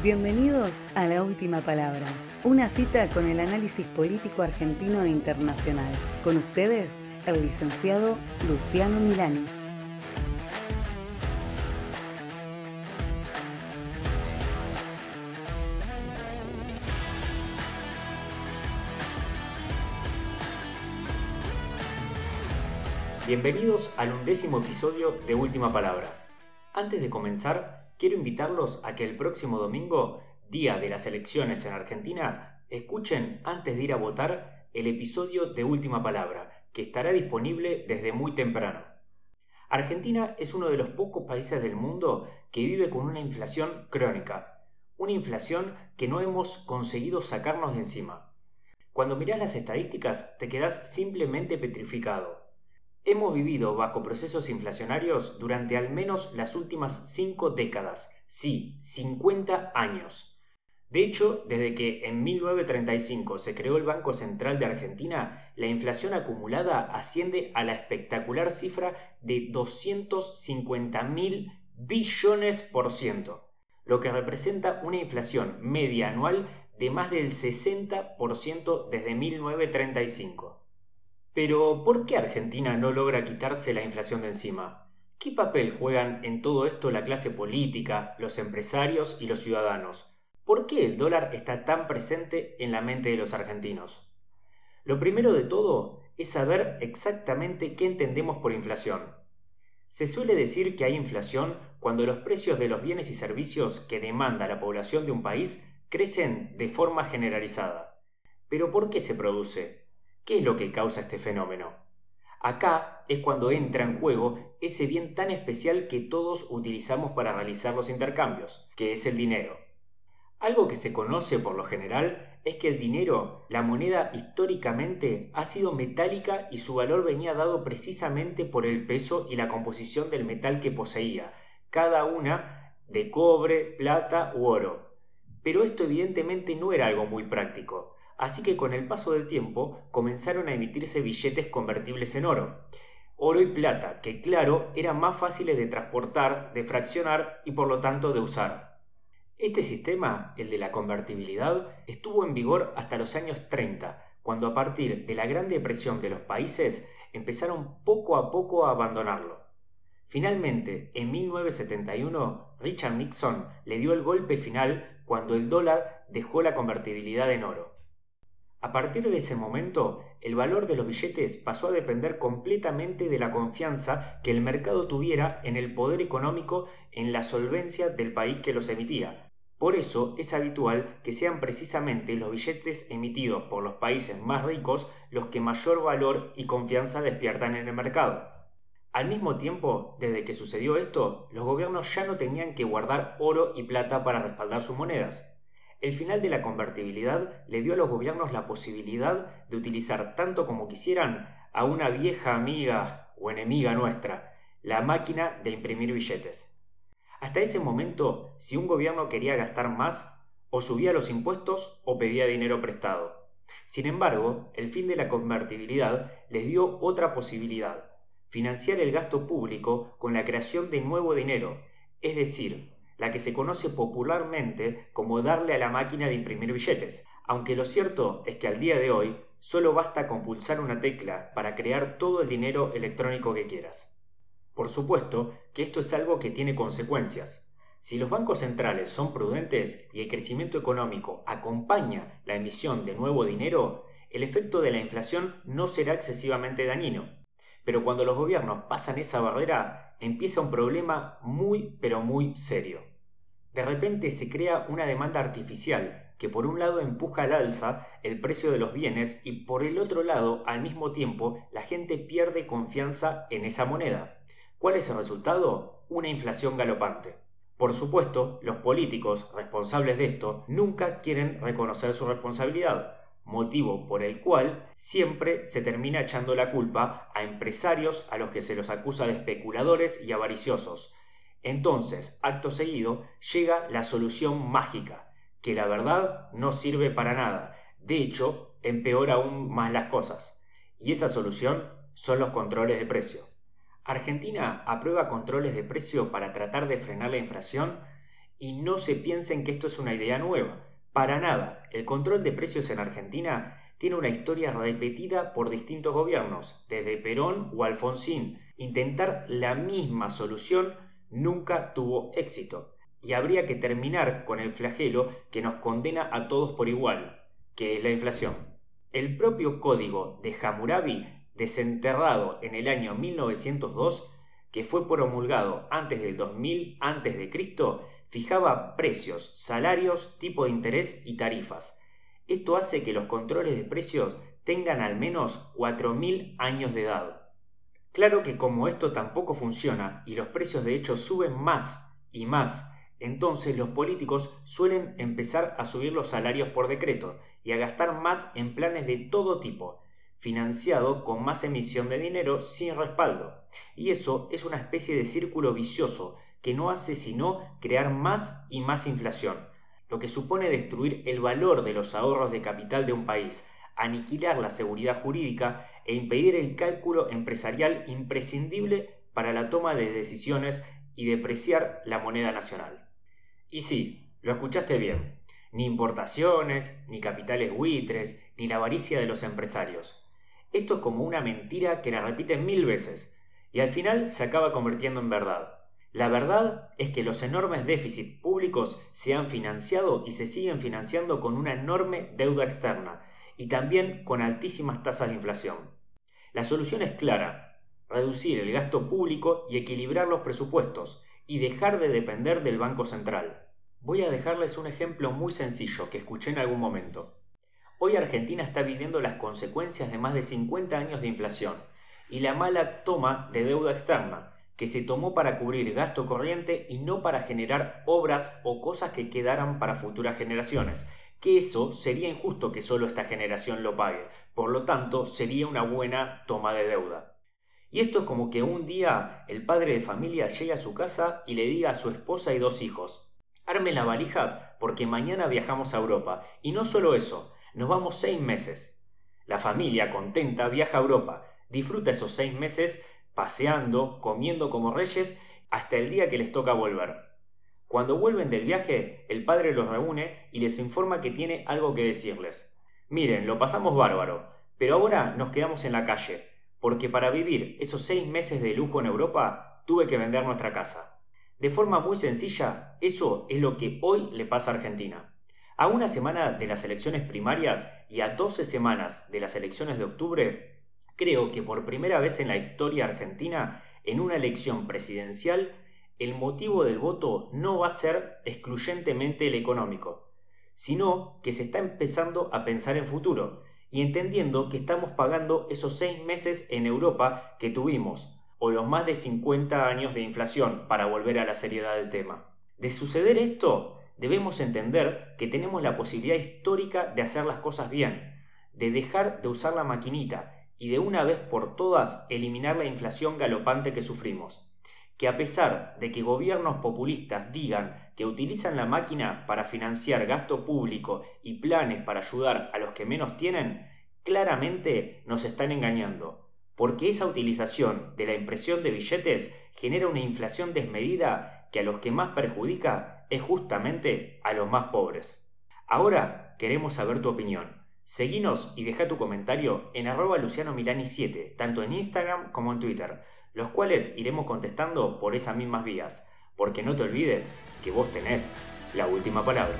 Bienvenidos a La Última Palabra, una cita con el análisis político argentino e internacional. Con ustedes, el licenciado Luciano Milani. Bienvenidos al undécimo episodio de Última Palabra. Antes de comenzar, quiero invitarlos a que el próximo domingo, día de las elecciones en Argentina, escuchen antes de ir a votar el episodio de Última Palabra, que estará disponible desde muy temprano. Argentina es uno de los pocos países del mundo que vive con una inflación crónica, una inflación que no hemos conseguido sacarnos de encima. Cuando miras las estadísticas te quedas simplemente petrificado. Hemos vivido bajo procesos inflacionarios durante al menos las últimas cinco décadas, sí, 50 años. De hecho, desde que en 1935 se creó el Banco Central de Argentina, la inflación acumulada asciende a la espectacular cifra de 250 mil billones por ciento, lo que representa una inflación media anual de más del 60% desde 1935. Pero, ¿por qué Argentina no logra quitarse la inflación de encima? ¿Qué papel juegan en todo esto la clase política, los empresarios y los ciudadanos? ¿Por qué el dólar está tan presente en la mente de los argentinos? Lo primero de todo es saber exactamente qué entendemos por inflación. Se suele decir que hay inflación cuando los precios de los bienes y servicios que demanda la población de un país crecen de forma generalizada. Pero ¿por qué se produce? ¿Qué es lo que causa este fenómeno? Acá es cuando entra en juego ese bien tan especial que todos utilizamos para realizar los intercambios, que es el dinero. Algo que se conoce por lo general es que el dinero, la moneda históricamente, ha sido metálica y su valor venía dado precisamente por el peso y la composición del metal que poseía, cada una de cobre, plata u oro. Pero esto evidentemente no era algo muy práctico así que con el paso del tiempo comenzaron a emitirse billetes convertibles en oro. Oro y plata, que claro, eran más fáciles de transportar, de fraccionar y por lo tanto de usar. Este sistema, el de la convertibilidad, estuvo en vigor hasta los años 30, cuando a partir de la Gran Depresión de los países empezaron poco a poco a abandonarlo. Finalmente, en 1971, Richard Nixon le dio el golpe final cuando el dólar dejó la convertibilidad en oro. A partir de ese momento, el valor de los billetes pasó a depender completamente de la confianza que el mercado tuviera en el poder económico, en la solvencia del país que los emitía. Por eso es habitual que sean precisamente los billetes emitidos por los países más ricos los que mayor valor y confianza despiertan en el mercado. Al mismo tiempo, desde que sucedió esto, los gobiernos ya no tenían que guardar oro y plata para respaldar sus monedas. El final de la convertibilidad le dio a los gobiernos la posibilidad de utilizar tanto como quisieran a una vieja amiga o enemiga nuestra, la máquina de imprimir billetes. Hasta ese momento, si un gobierno quería gastar más, o subía los impuestos o pedía dinero prestado. Sin embargo, el fin de la convertibilidad les dio otra posibilidad, financiar el gasto público con la creación de nuevo dinero, es decir, la que se conoce popularmente como darle a la máquina de imprimir billetes, aunque lo cierto es que al día de hoy solo basta con pulsar una tecla para crear todo el dinero electrónico que quieras. Por supuesto que esto es algo que tiene consecuencias. Si los bancos centrales son prudentes y el crecimiento económico acompaña la emisión de nuevo dinero, el efecto de la inflación no será excesivamente dañino. Pero cuando los gobiernos pasan esa barrera, empieza un problema muy pero muy serio. De repente se crea una demanda artificial que por un lado empuja al alza el precio de los bienes y por el otro lado, al mismo tiempo, la gente pierde confianza en esa moneda. ¿Cuál es el resultado? Una inflación galopante. Por supuesto, los políticos responsables de esto nunca quieren reconocer su responsabilidad, motivo por el cual siempre se termina echando la culpa a empresarios a los que se los acusa de especuladores y avariciosos. Entonces, acto seguido, llega la solución mágica, que la verdad no sirve para nada, de hecho, empeora aún más las cosas. Y esa solución son los controles de precio. Argentina aprueba controles de precio para tratar de frenar la inflación Y no se piensen que esto es una idea nueva. Para nada. El control de precios en Argentina tiene una historia repetida por distintos gobiernos, desde Perón o Alfonsín. Intentar la misma solución nunca tuvo éxito. Y habría que terminar con el flagelo que nos condena a todos por igual, que es la inflación. El propio código de Hammurabi, desenterrado en el año 1902, que fue promulgado antes del 2000 a.C., fijaba precios, salarios, tipo de interés y tarifas. Esto hace que los controles de precios tengan al menos 4.000 años de edad. Claro que como esto tampoco funciona y los precios de hecho suben más y más, entonces los políticos suelen empezar a subir los salarios por decreto y a gastar más en planes de todo tipo, financiado con más emisión de dinero sin respaldo. Y eso es una especie de círculo vicioso que no hace sino crear más y más inflación, lo que supone destruir el valor de los ahorros de capital de un país, aniquilar la seguridad jurídica e impedir el cálculo empresarial imprescindible para la toma de decisiones y depreciar la moneda nacional. Y sí, lo escuchaste bien, ni importaciones, ni capitales buitres, ni la avaricia de los empresarios. Esto es como una mentira que la repiten mil veces, y al final se acaba convirtiendo en verdad. La verdad es que los enormes déficits públicos se han financiado y se siguen financiando con una enorme deuda externa y también con altísimas tasas de inflación. La solución es clara, reducir el gasto público y equilibrar los presupuestos y dejar de depender del Banco Central. Voy a dejarles un ejemplo muy sencillo que escuché en algún momento. Hoy Argentina está viviendo las consecuencias de más de 50 años de inflación y la mala toma de deuda externa, que se tomó para cubrir gasto corriente y no para generar obras o cosas que quedaran para futuras generaciones, que eso sería injusto que solo esta generación lo pague, por lo tanto sería una buena toma de deuda. Y esto es como que un día el padre de familia llegue a su casa y le diga a su esposa y dos hijos, arme las valijas porque mañana viajamos a Europa, y no solo eso, nos vamos seis meses. La familia contenta viaja a Europa, disfruta esos seis meses paseando, comiendo como reyes, hasta el día que les toca volver. Cuando vuelven del viaje, el padre los reúne y les informa que tiene algo que decirles. Miren, lo pasamos bárbaro, pero ahora nos quedamos en la calle, porque para vivir esos seis meses de lujo en Europa tuve que vender nuestra casa. De forma muy sencilla, eso es lo que hoy le pasa a Argentina. A una semana de las elecciones primarias y a 12 semanas de las elecciones de octubre, Creo que por primera vez en la historia argentina, en una elección presidencial, el motivo del voto no va a ser excluyentemente el económico, sino que se está empezando a pensar en futuro y entendiendo que estamos pagando esos seis meses en Europa que tuvimos, o los más de 50 años de inflación, para volver a la seriedad del tema. De suceder esto, debemos entender que tenemos la posibilidad histórica de hacer las cosas bien, de dejar de usar la maquinita y de una vez por todas eliminar la inflación galopante que sufrimos. Que a pesar de que gobiernos populistas digan que utilizan la máquina para financiar gasto público y planes para ayudar a los que menos tienen, claramente nos están engañando, porque esa utilización de la impresión de billetes genera una inflación desmedida que a los que más perjudica es justamente a los más pobres. Ahora queremos saber tu opinión. Seguinos y deja tu comentario en arroba Luciano Milani 7, tanto en Instagram como en Twitter, los cuales iremos contestando por esas mismas vías, porque no te olvides que vos tenés la última palabra.